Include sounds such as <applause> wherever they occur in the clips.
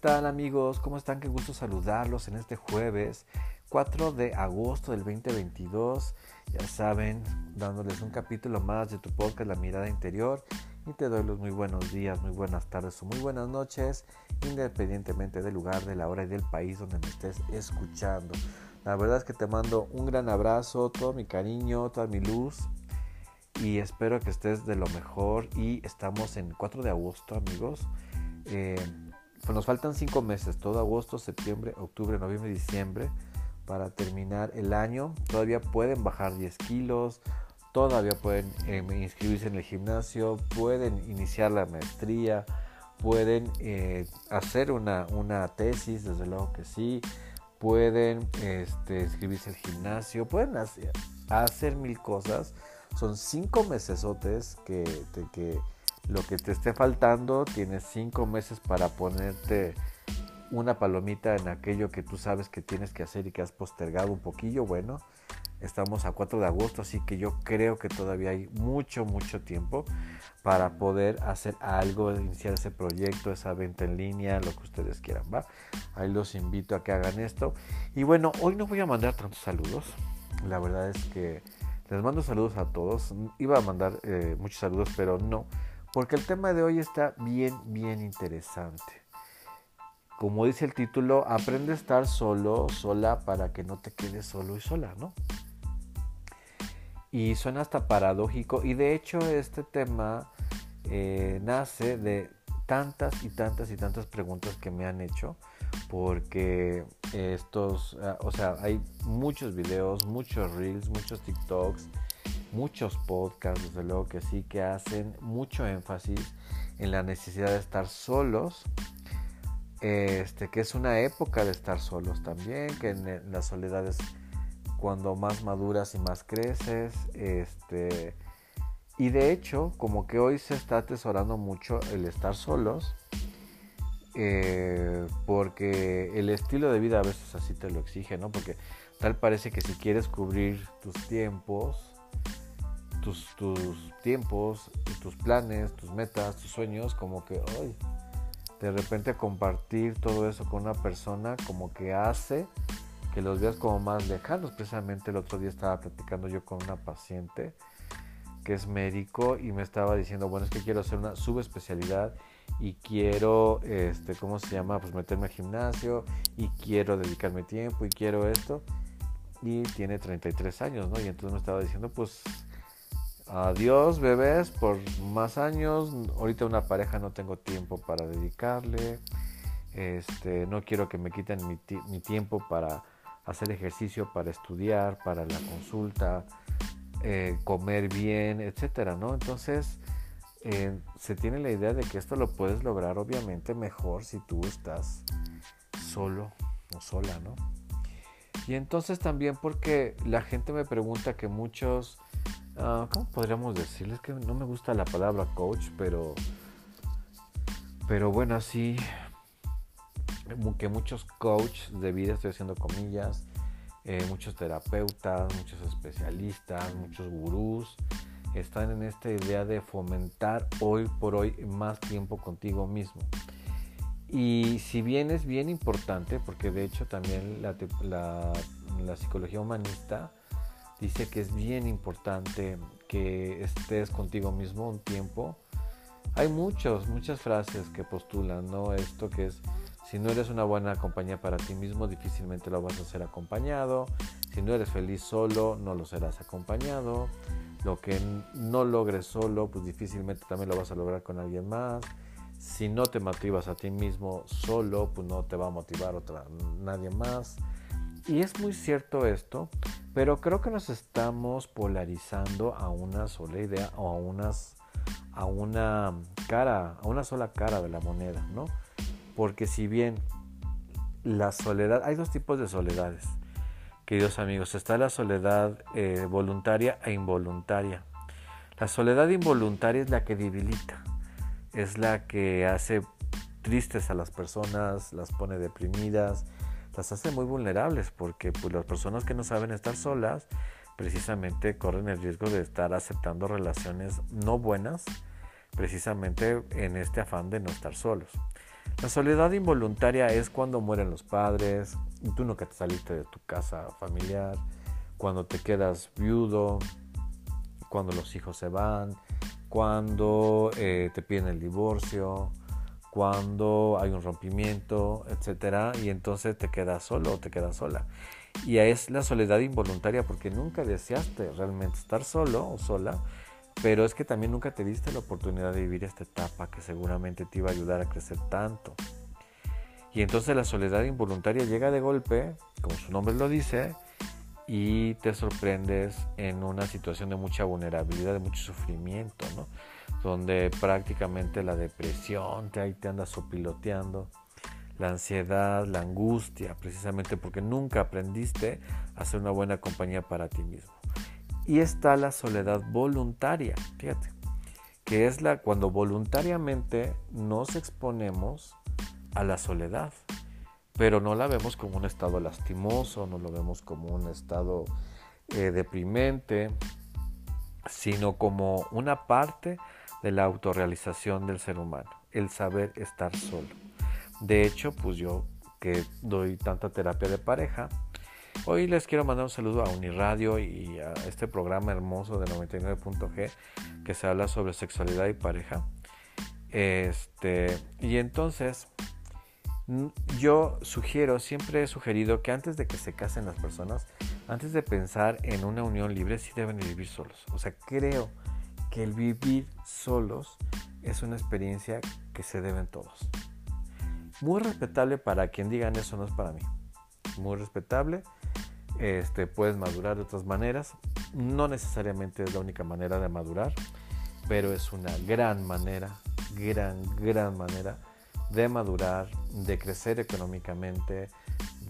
tal amigos? ¿Cómo están? Qué gusto saludarlos en este jueves 4 de agosto del 2022. Ya saben, dándoles un capítulo más de tu podcast La Mirada Interior. Y te doy los muy buenos días, muy buenas tardes o muy buenas noches, independientemente del lugar, de la hora y del país donde me estés escuchando. La verdad es que te mando un gran abrazo, todo mi cariño, toda mi luz. Y espero que estés de lo mejor. Y estamos en 4 de agosto, amigos. Eh, pues nos faltan cinco meses, todo agosto, septiembre, octubre, noviembre, diciembre, para terminar el año. Todavía pueden bajar 10 kilos, todavía pueden eh, inscribirse en el gimnasio, pueden iniciar la maestría, pueden eh, hacer una, una, tesis, desde luego que sí, pueden este, inscribirse al gimnasio, pueden hacer, hacer mil cosas. Son cinco mesesotes que, que lo que te esté faltando, tienes cinco meses para ponerte una palomita en aquello que tú sabes que tienes que hacer y que has postergado un poquillo. Bueno, estamos a 4 de agosto, así que yo creo que todavía hay mucho, mucho tiempo para poder hacer algo, iniciar ese proyecto, esa venta en línea, lo que ustedes quieran, ¿va? Ahí los invito a que hagan esto. Y bueno, hoy no voy a mandar tantos saludos. La verdad es que les mando saludos a todos. Iba a mandar eh, muchos saludos, pero no porque el tema de hoy está bien, bien interesante. Como dice el título, aprende a estar solo, sola, para que no te quedes solo y sola, ¿no? Y suena hasta paradójico. Y de hecho este tema eh, nace de tantas y tantas y tantas preguntas que me han hecho. Porque estos, ah, o sea, hay muchos videos, muchos reels, muchos TikToks muchos podcasts, desde luego que sí, que hacen mucho énfasis en la necesidad de estar solos, este, que es una época de estar solos también, que en la soledad es cuando más maduras y más creces, este, y de hecho, como que hoy se está atesorando mucho el estar solos, eh, porque el estilo de vida a veces así te lo exige, ¿no? Porque tal parece que si quieres cubrir tus tiempos, tus, tiempos, tus planes, tus metas, tus sueños, como que hoy de repente compartir todo eso con una persona como que hace que los veas como más lejanos. Precisamente el otro día estaba platicando yo con una paciente que es médico y me estaba diciendo, bueno, es que quiero hacer una subespecialidad y quiero, este, ¿cómo se llama? Pues meterme al gimnasio y quiero dedicarme tiempo y quiero esto. Y tiene 33 años, ¿no? Y entonces me estaba diciendo, pues Adiós bebés por más años. Ahorita una pareja no tengo tiempo para dedicarle. Este, no quiero que me quiten mi, tiempo para hacer ejercicio, para estudiar, para la consulta, eh, comer bien, etcétera, ¿no? Entonces eh, se tiene la idea de que esto lo puedes lograr obviamente mejor si tú estás solo o sola, ¿no? Y entonces también porque la gente me pregunta que muchos Ah, ¿cómo podríamos decirles? Que no me gusta la palabra coach, pero, pero bueno, así que muchos coaches de vida, estoy haciendo comillas, eh, muchos terapeutas, muchos especialistas, muchos gurús, están en esta idea de fomentar hoy por hoy más tiempo contigo mismo. Y si bien es bien importante, porque de hecho también la psicología humanista dice que es bien importante que estés contigo mismo un tiempo. Hay muchos, muchas frases que postulan, ¿no? Esto que es, si no eres una buena compañía para ti mismo, difícilmente lo vas a ser acompañado. Si no eres feliz solo, no lo serás acompañado. Lo que no logres solo, pues difícilmente también lo vas a lograr con alguien más. Si no te motivas a ti mismo solo, pues no te va a motivar otra, nadie más. Y es muy cierto esto, pero creo que nos estamos polarizando a una sola idea o a, unas, a una cara, a una sola cara de la moneda, ¿no? Porque si bien la soledad, hay dos tipos de soledades, queridos amigos, está la soledad eh, voluntaria e involuntaria. La soledad involuntaria es la que debilita, es la que hace tristes a las personas, las pone deprimidas, las hace muy vulnerables porque pues, las personas que no saben estar solas precisamente corren el riesgo de estar aceptando relaciones no buenas precisamente en este afán de no estar solos. La soledad involuntaria es cuando mueren los padres, tú nunca te saliste de tu casa familiar, cuando te quedas viudo, cuando los hijos se van, cuando eh, te piden el divorcio, cuando hay un rompimiento, etcétera, y entonces te quedas solo o te quedas sola. Y es la soledad involuntaria porque nunca deseaste realmente estar solo o sola, pero es que también nunca te diste la oportunidad de vivir esta etapa que seguramente te iba a ayudar a crecer tanto. Y entonces la soledad involuntaria llega de golpe, como su nombre lo dice, y te sorprendes en una situación de mucha vulnerabilidad, de mucho sufrimiento, ¿no? Donde prácticamente la depresión te, ahí te anda sopiloteando, la ansiedad, la angustia, precisamente porque nunca aprendiste a ser una buena compañía para ti mismo. Y está la soledad voluntaria, fíjate, que es la cuando voluntariamente nos exponemos a la soledad, pero no la vemos como un estado lastimoso, no lo vemos como un estado eh, deprimente, sino como una parte de la autorrealización del ser humano, el saber estar solo. De hecho, pues yo que doy tanta terapia de pareja, hoy les quiero mandar un saludo a Uniradio y a este programa hermoso de 99.g que se habla sobre sexualidad y pareja. Este, y entonces yo sugiero, siempre he sugerido que antes de que se casen las personas, antes de pensar en una unión libre, sí deben vivir solos. O sea, creo que el vivir solos es una experiencia que se deben todos. Muy respetable para quien digan eso no es para mí. Muy respetable. Este, puedes madurar de otras maneras. No necesariamente es la única manera de madurar, pero es una gran manera, gran, gran manera de madurar, de crecer económicamente,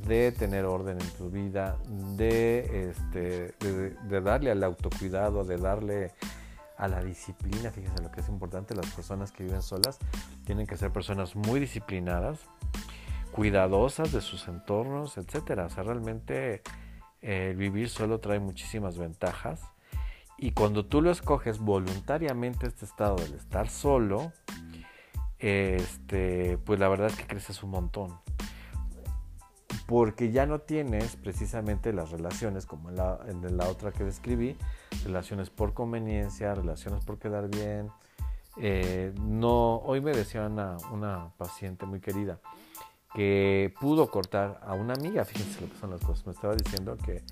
de tener orden en tu vida, de, este, de, darle al autocuidado, de darle a la disciplina. Fíjense lo que es importante, las personas que viven solas tienen que ser personas muy disciplinadas, cuidadosas de sus entornos, etc. O sea, realmente eh, vivir solo trae muchísimas ventajas. Y cuando tú lo escoges voluntariamente este estado del estar solo, este, pues la verdad es que creces un montón. Porque ya no tienes precisamente las relaciones como en la, en la otra que describí, relaciones por conveniencia, relaciones por quedar bien. Eh, no, hoy me decía una, una paciente muy querida que pudo cortar a una amiga, fíjense lo que son las cosas, me estaba diciendo que,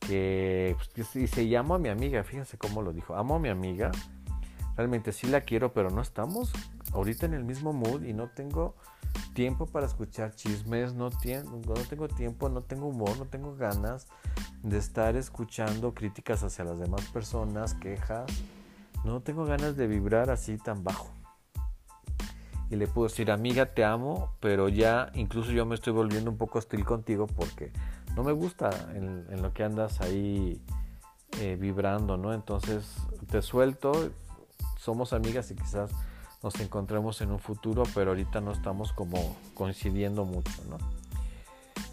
que pues, dice, llamo a mi amiga, fíjense cómo lo dijo, amo a mi amiga, realmente sí la quiero, pero no estamos ahorita en el mismo mood y no tengo tiempo para escuchar chismes, no, no tengo tiempo, no tengo humor, no tengo ganas de estar escuchando críticas hacia las demás personas, quejas, no tengo ganas de vibrar así tan bajo. Y le puedo decir, amiga, te amo, pero ya incluso yo me estoy volviendo un poco hostil contigo porque no me gusta en, lo que andas ahí eh, vibrando, ¿no? Entonces te suelto, somos amigas y quizás nos encontremos en un futuro, pero ahorita no estamos como coincidiendo mucho, ¿no?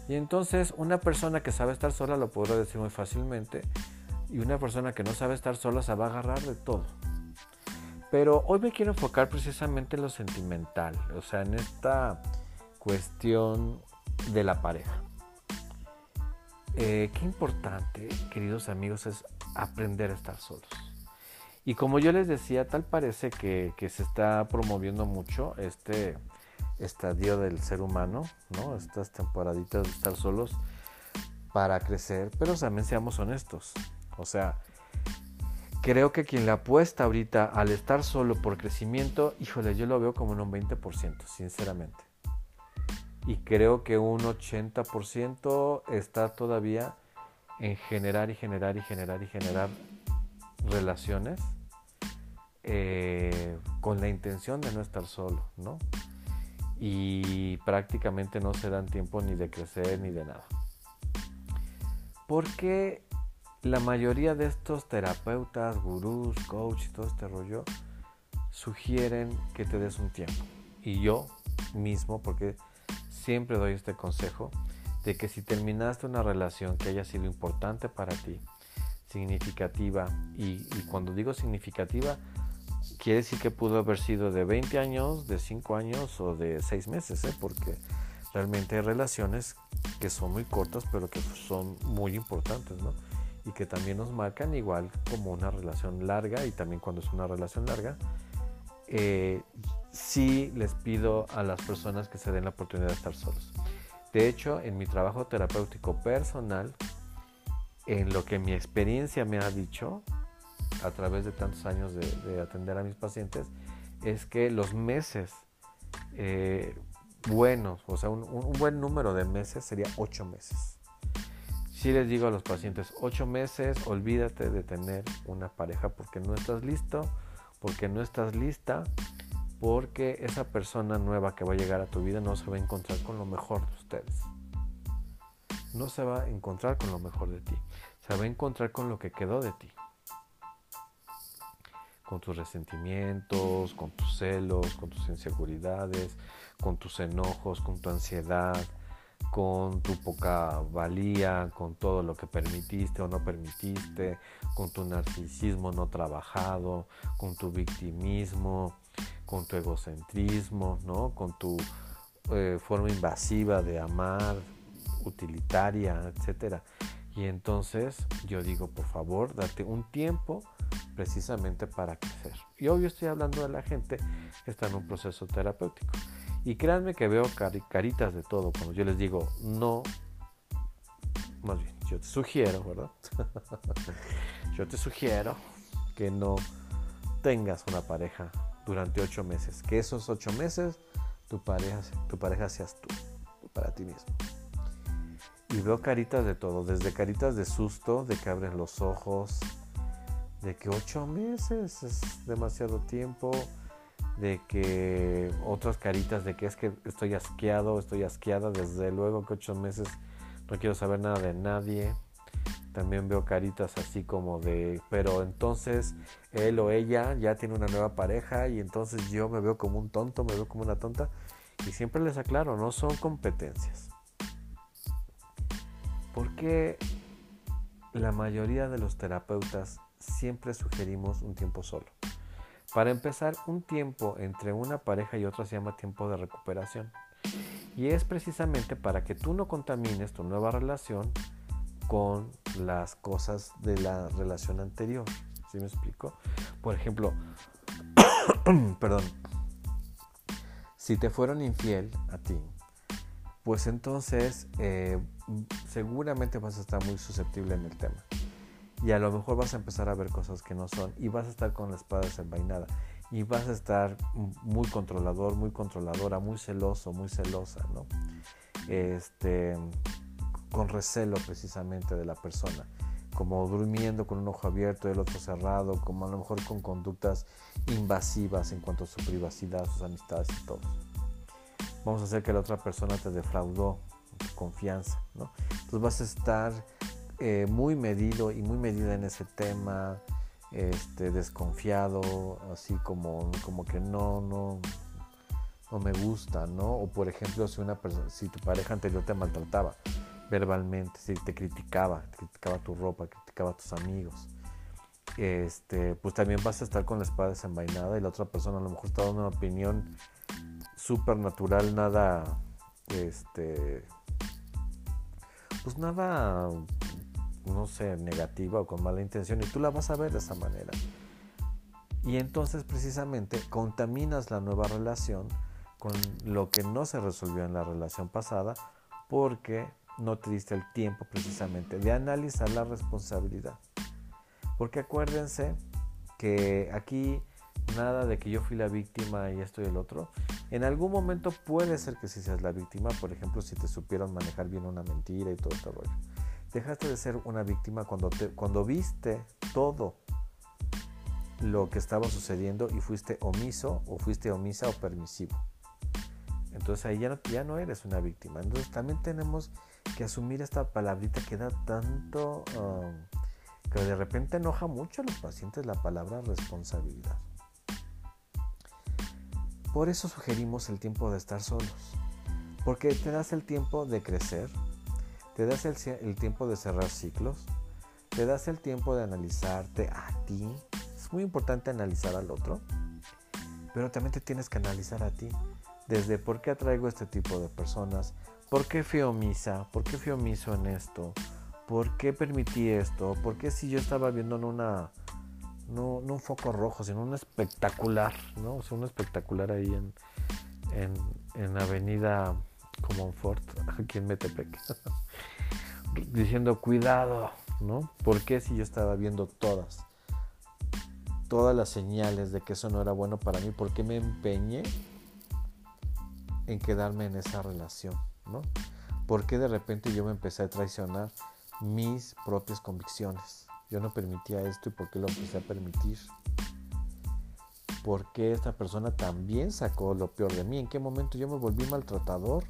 Y entonces una persona que sabe estar sola lo podrá decir muy fácilmente y una persona que no sabe estar sola se va a agarrar de todo. Pero hoy me quiero enfocar precisamente en lo sentimental, o sea, en esta cuestión de la pareja. Eh, qué importante, queridos amigos, es aprender a estar solos. Y como yo les decía, tal parece que, se está promoviendo mucho este estadio del ser humano, ¿no? Estas temporaditas de estar solos para crecer, pero también seamos honestos. O sea, creo que quien le apuesta ahorita al estar solo por crecimiento, híjole, yo lo veo como en un 20%, sinceramente. Y creo que un 80% está todavía en generar y generar y generar y generar relaciones eh, con la intención de no estar solo, ¿no? Y prácticamente no se dan tiempo ni de crecer ni de nada. Porque la mayoría de estos terapeutas, gurús, coach y todo este rollo sugieren que te des un tiempo. Y yo mismo, porque siempre doy este consejo, de que si terminaste una relación que haya sido importante para ti, significativa, y, cuando digo significativa, quiere decir que pudo haber sido de 20 años, de 5 años o de 6 meses, ¿eh? porque realmente hay relaciones que son muy cortas pero que son muy importantes, ¿no? Y que también nos marcan igual como una relación larga y también cuando es una relación larga, eh, sí les pido a las personas que se den la oportunidad de estar solos. De hecho, en mi trabajo terapéutico personal, en lo que mi experiencia me ha dicho a través de tantos años de, atender a mis pacientes, es que los meses eh, buenos, o sea, un, buen número de meses sería ocho meses. Si les digo a los pacientes, ocho meses, olvídate de tener una pareja porque no estás listo, porque no estás lista, porque esa persona nueva que va a llegar a tu vida no se va a encontrar con lo mejor de ustedes. No se va a encontrar con lo mejor de ti, se va a encontrar con lo que quedó de ti con tus resentimientos, con tus celos, con tus inseguridades, con tus enojos, con tu ansiedad, con tu poca valía, con todo lo que permitiste o no permitiste, con tu narcisismo no trabajado, con tu victimismo, con tu egocentrismo, ¿no? con tu eh, forma invasiva de amar, utilitaria, etc. Y entonces yo digo, por favor, date un tiempo precisamente para crecer. Y obvio estoy hablando de la gente que está en un proceso terapéutico. Y créanme que veo caritas de todo cuando yo les digo no, más bien, yo te sugiero, ¿verdad? <laughs> yo te sugiero que no tengas una pareja durante ocho meses. Que esos ocho meses tu pareja, tu pareja seas tú, para ti mismo. Y veo caritas de todo, desde caritas de susto, de que abren los ojos, de que ocho meses es demasiado tiempo, de que otras caritas de que es que estoy asqueado, estoy asqueada, desde luego que ocho meses no quiero saber nada de nadie. También veo caritas así como de, pero entonces él o ella ya tiene una nueva pareja y entonces yo me veo como un tonto, me veo como una tonta. Y siempre les aclaro, no son competencias. Porque la mayoría de los terapeutas siempre sugerimos un tiempo solo. Para empezar, un tiempo entre una pareja y otra se llama tiempo de recuperación. Y es precisamente para que tú no contamines tu nueva relación con las cosas de la relación anterior. ¿Sí me explico? Por ejemplo, <coughs> perdón, si te fueron infiel a ti, pues entonces eh, seguramente vas a estar muy susceptible en el tema y a lo mejor vas a empezar a ver cosas que no son y vas a estar con la espada desenvainada y vas a estar muy controlador, muy controladora, muy celoso, muy celosa, ¿no? Este, con recelo precisamente de la persona, como durmiendo con un ojo abierto y el otro cerrado, como a lo mejor con conductas invasivas en cuanto a su privacidad, sus amistades y todo. Vamos a hacer que la otra persona te defraudó tu confianza, ¿no? Entonces vas a estar eh, muy medido y muy medida en ese tema, este, desconfiado, así como, como que no, no, no me gusta, ¿no? O por ejemplo, si una persona, si tu pareja anterior te maltrataba verbalmente, si te criticaba, criticaba tu ropa, criticaba a tus amigos, este, pues también vas a estar con la espada desenvainada y la otra persona a lo mejor está dando una opinión súper natural, nada, este, pues nada no sé, negativa o con mala intención y tú la vas a ver de esa manera. Y entonces precisamente contaminas la nueva relación con lo que no se resolvió en la relación pasada porque no te diste el tiempo precisamente de analizar la responsabilidad. Porque acuérdense que aquí nada de que yo fui la víctima y esto y el otro. En algún momento puede ser que sí seas la víctima, por ejemplo, si te supieron manejar bien una mentira y todo este rollo. Dejaste de ser una víctima cuando, cuando viste todo lo que estaba sucediendo y fuiste omiso o fuiste omisa o permisivo. Entonces ahí ya no, ya no eres una víctima. Entonces también tenemos que asumir esta palabrita que da tanto, um, que de repente enoja mucho a los pacientes la palabra responsabilidad. Por eso sugerimos el tiempo de estar solos, porque te das el tiempo de crecer, te das el, tiempo de cerrar ciclos, te das el tiempo de analizarte a ti, es muy importante analizar al otro, pero también te tienes que analizar a ti. Desde por qué atraigo este tipo de personas, por qué fui omisa, por qué fui omiso en esto, por qué permití esto, por qué si yo estaba viendo en una, no, un foco rojo, sino un espectacular, ¿no? O sea, un espectacular ahí en, en, en Avenida Comonfort, aquí en Metepec, <laughs> diciendo cuidado, ¿no? ¿Por qué si yo estaba viendo todas? todas las señales de que eso no era bueno para mí, ¿por qué me empeñé en quedarme en esa relación? ¿no? ¿Por qué de repente yo me empecé a traicionar mis propias convicciones? Yo no permitía esto y ¿por qué lo empecé a permitir? ¿Por qué esta persona también sacó lo peor de mí? ¿En qué momento yo me volví maltratador?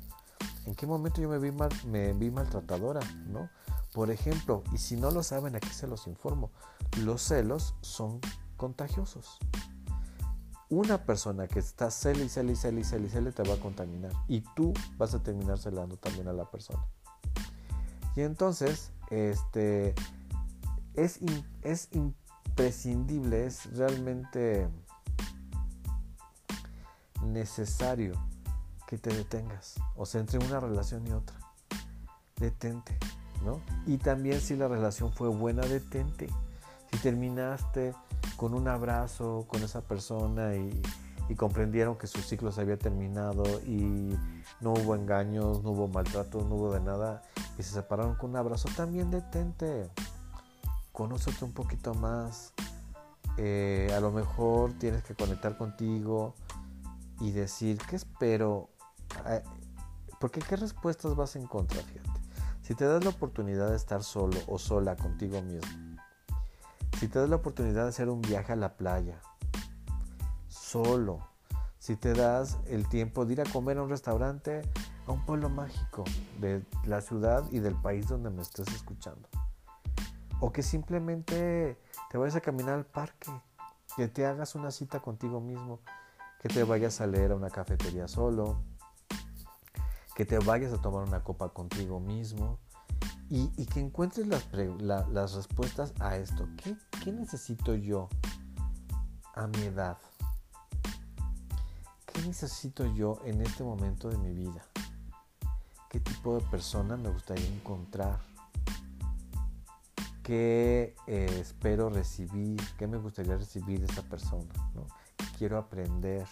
¿En qué momento yo me vi, mal, me vi maltratadora? ¿no? Por ejemplo, y si no lo saben, aquí se los informo, los celos son contagiosos. Una persona que está cele y cele y cele y cele cele te va a contaminar y tú vas a terminar celando también a la persona. Y entonces, este, es, es imprescindible, es realmente necesario que te detengas, o sea, entre una relación y otra. Detente, ¿no? Y también si la relación fue buena, detente. Si terminaste con un abrazo con esa persona y, comprendieron que su ciclo se había terminado y no hubo engaños, no hubo maltrato, no hubo de nada y se separaron con un abrazo, también detente, conócete un poquito más, eh, a lo mejor tienes que conectar contigo y decir, ¿qué espero? Eh, porque qué respuestas vas a encontrar, fíjate. Si te das la oportunidad de estar solo o sola contigo mismo, si te das la oportunidad de hacer un viaje a la playa, solo, si te das el tiempo de ir a comer a un restaurante, a un pueblo mágico de la ciudad y del país donde me estés escuchando. O que simplemente te vayas a caminar al parque, que te hagas una cita contigo mismo, que te vayas a leer a una cafetería solo, que te vayas a tomar una copa contigo mismo, y, que encuentres las, las, respuestas a esto. ¿Qué, ¿Qué necesito yo a mi edad? ¿Qué necesito yo en este momento de mi vida? ¿Qué tipo de persona me gustaría encontrar? ¿Qué eh, espero recibir? ¿Qué me gustaría recibir de esa persona? ¿no? ¿Qué quiero aprender?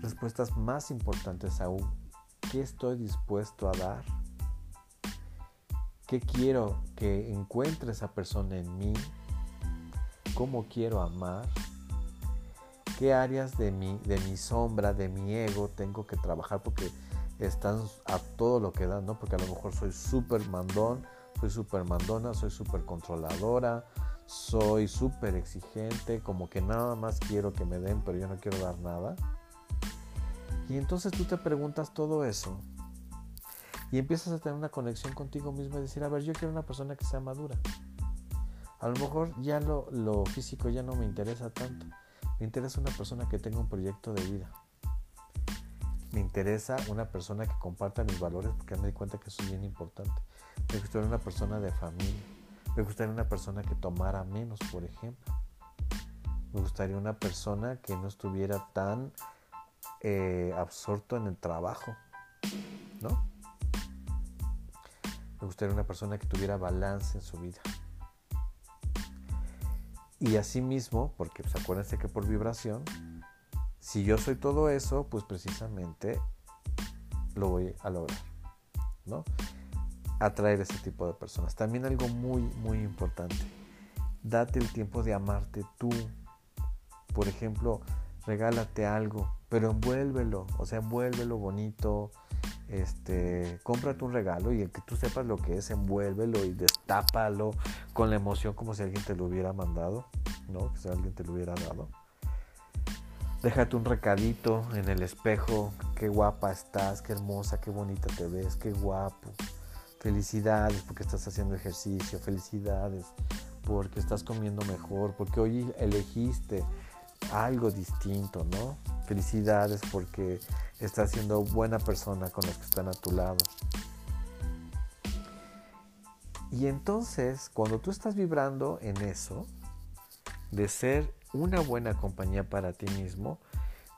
Respuestas más importantes aún. ¿Qué estoy dispuesto a dar? ¿Qué quiero que encuentre esa persona en mí? ¿Cómo quiero amar? ¿Qué áreas de mi, de mi sombra, de mi ego tengo que trabajar? Porque están a todo lo que dan, ¿no? Porque a lo mejor soy súper mandón, soy súper mandona, soy súper controladora, soy súper exigente, como que nada más quiero que me den, pero yo no quiero dar nada. Y entonces tú te preguntas todo eso y empiezas a tener una conexión contigo mismo y decir, a ver, yo quiero una persona que sea madura. A lo mejor ya lo, físico ya no me interesa tanto. Me interesa una persona que tenga un proyecto de vida. Me interesa una persona que comparta mis valores porque me doy cuenta que eso es bien importante. Me gustaría una persona de familia. Me gustaría una persona que tomara menos, por ejemplo. Me gustaría una persona que no estuviera tan eh, absorto en el trabajo. ¿No? Me gustaría una persona que tuviera balance en su vida. Y asimismo, porque pues, acuérdense que por vibración, si yo soy todo eso, pues precisamente lo voy a lograr, ¿no? Atraer ese tipo de personas. También algo muy, muy importante. Date el tiempo de amarte tú. Por ejemplo, regálate algo, pero envuélvelo, o sea, envuélvelo bonito, este, cómprate un regalo y el que tú sepas lo que es, envuélvelo y destápalo con la emoción como si alguien te lo hubiera mandado, ¿no? Que si alguien te lo hubiera dado. Déjate un recadito en el espejo, qué guapa estás, qué hermosa, qué bonita te ves, qué guapo. Felicidades porque estás haciendo ejercicio, felicidades porque estás comiendo mejor, porque hoy elegiste algo distinto, ¿no? Felicidades porque estás siendo buena persona con los que están a tu lado. Y entonces, cuando tú estás vibrando en eso, de ser una buena compañía para ti mismo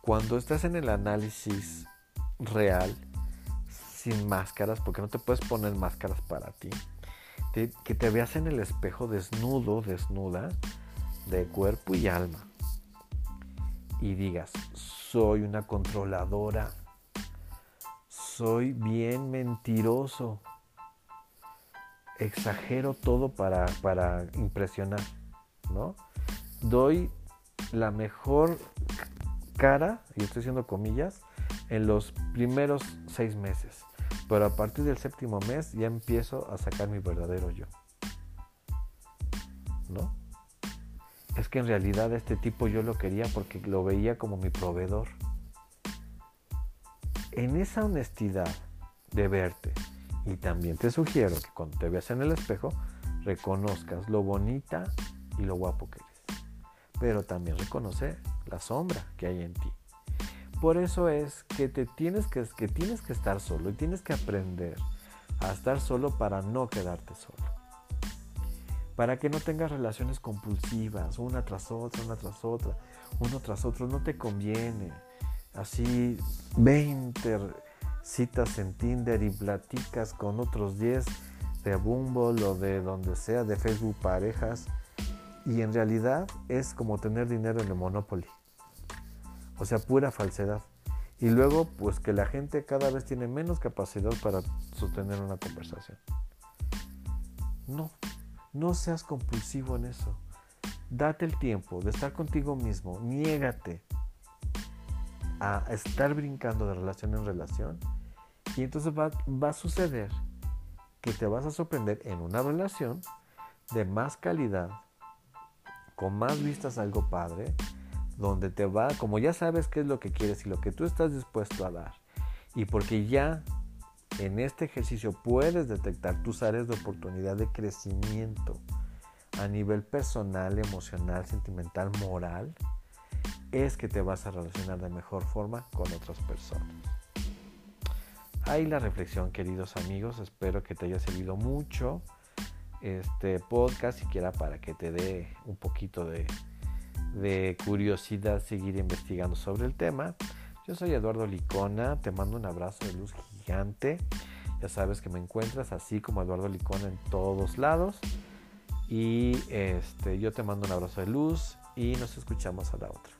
cuando estás en el análisis real, sin máscaras, porque no te puedes poner máscaras para ti. que te veas en el espejo desnudo, desnuda, de cuerpo y alma. Y digas, soy una controladora. Soy bien mentiroso. Exagero todo para, para impresionar, ¿no? Doy la mejor cara, y estoy haciendo comillas, en los primeros seis meses. Pero a partir del séptimo mes ya empiezo a sacar mi verdadero yo. ¿No? Que en realidad este tipo yo lo quería porque lo veía como mi proveedor. En esa honestidad de verte, y también te sugiero que cuando te veas en el espejo, reconozcas lo bonita y lo guapo que eres. Pero también reconoce la sombra que hay en ti. Por eso es que, te tienes que, que tienes que estar solo y tienes que aprender a estar solo para no quedarte solo. Para que no tengas relaciones compulsivas, una tras otra, una tras otra, uno tras otro, no te conviene. Así 20 citas en Tinder y platicas con otros 10 de Bumble o de donde sea, de Facebook parejas. Y en realidad es como tener dinero en el Monopoly. O sea, pura falsedad. Y luego, pues que la gente cada vez tiene menos capacidad para sostener una conversación. No, no seas compulsivo en eso. Date el tiempo de estar contigo mismo. Niégate a estar brincando de relación en relación. Y entonces va, a suceder que te vas a sorprender en una relación de más calidad, con más vistas a algo padre, donde te va, como ya sabes qué es lo que quieres y lo que tú estás dispuesto a dar, y porque ya en este ejercicio puedes detectar tus áreas de oportunidad de crecimiento a nivel personal, emocional, sentimental, moral, es que te vas a relacionar de mejor forma con otras personas. Ahí la reflexión, queridos amigos. Espero que te haya servido mucho este podcast, siquiera para que te dé un poquito de, curiosidad seguir investigando sobre el tema. Yo soy Eduardo Licona, te mando un abrazo de luz gigante. Ya sabes que me encuentras así como Eduardo Licona en todos lados. Y este, yo te mando un abrazo de luz y nos escuchamos a la otra.